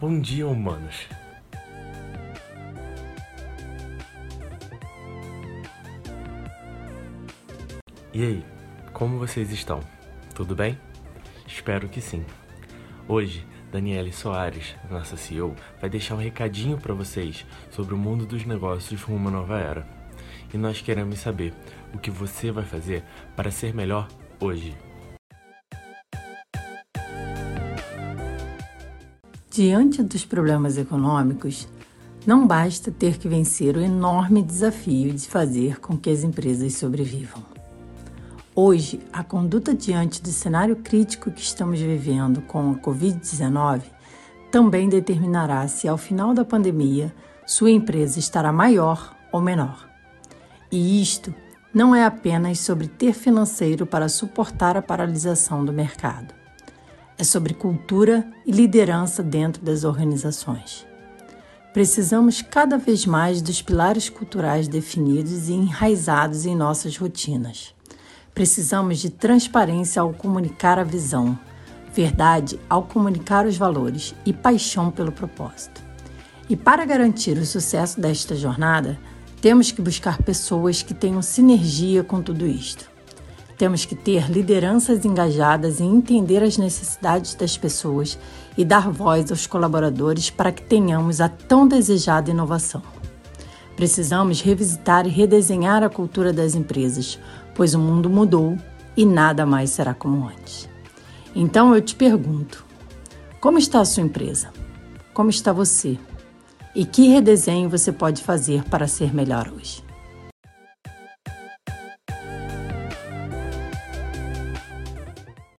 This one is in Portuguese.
Bom dia, humanos. E aí, como vocês estão? Tudo bem? Espero que sim. Hoje, Daniele Soares, nossa CEO, vai deixar um recadinho para vocês sobre o mundo dos negócios rumo à nova era. E nós queremos saber o que você vai fazer para ser melhor hoje. Diante dos problemas econômicos, não basta ter que vencer o enorme desafio de fazer com que as empresas sobrevivam. Hoje, a conduta diante do cenário crítico que estamos vivendo com a Covid-19 também determinará se, ao final da pandemia, sua empresa estará maior ou menor. E isto não é apenas sobre ter financeiro para suportar a paralisação do mercado é sobre cultura e liderança dentro das organizações. Precisamos cada vez mais dos pilares culturais definidos e enraizados em nossas rotinas. Precisamos de transparência ao comunicar a visão, verdade ao comunicar os valores e paixão pelo propósito. E para garantir o sucesso desta jornada, temos que buscar pessoas que tenham sinergia com tudo isto. Temos que ter lideranças engajadas em entender as necessidades das pessoas e dar voz aos colaboradores para que tenhamos a tão desejada inovação. Precisamos revisitar e redesenhar a cultura das empresas, pois o mundo mudou e nada mais será como antes. Então eu te pergunto: como está a sua empresa? Como está você? E que redesenho você pode fazer para ser melhor hoje?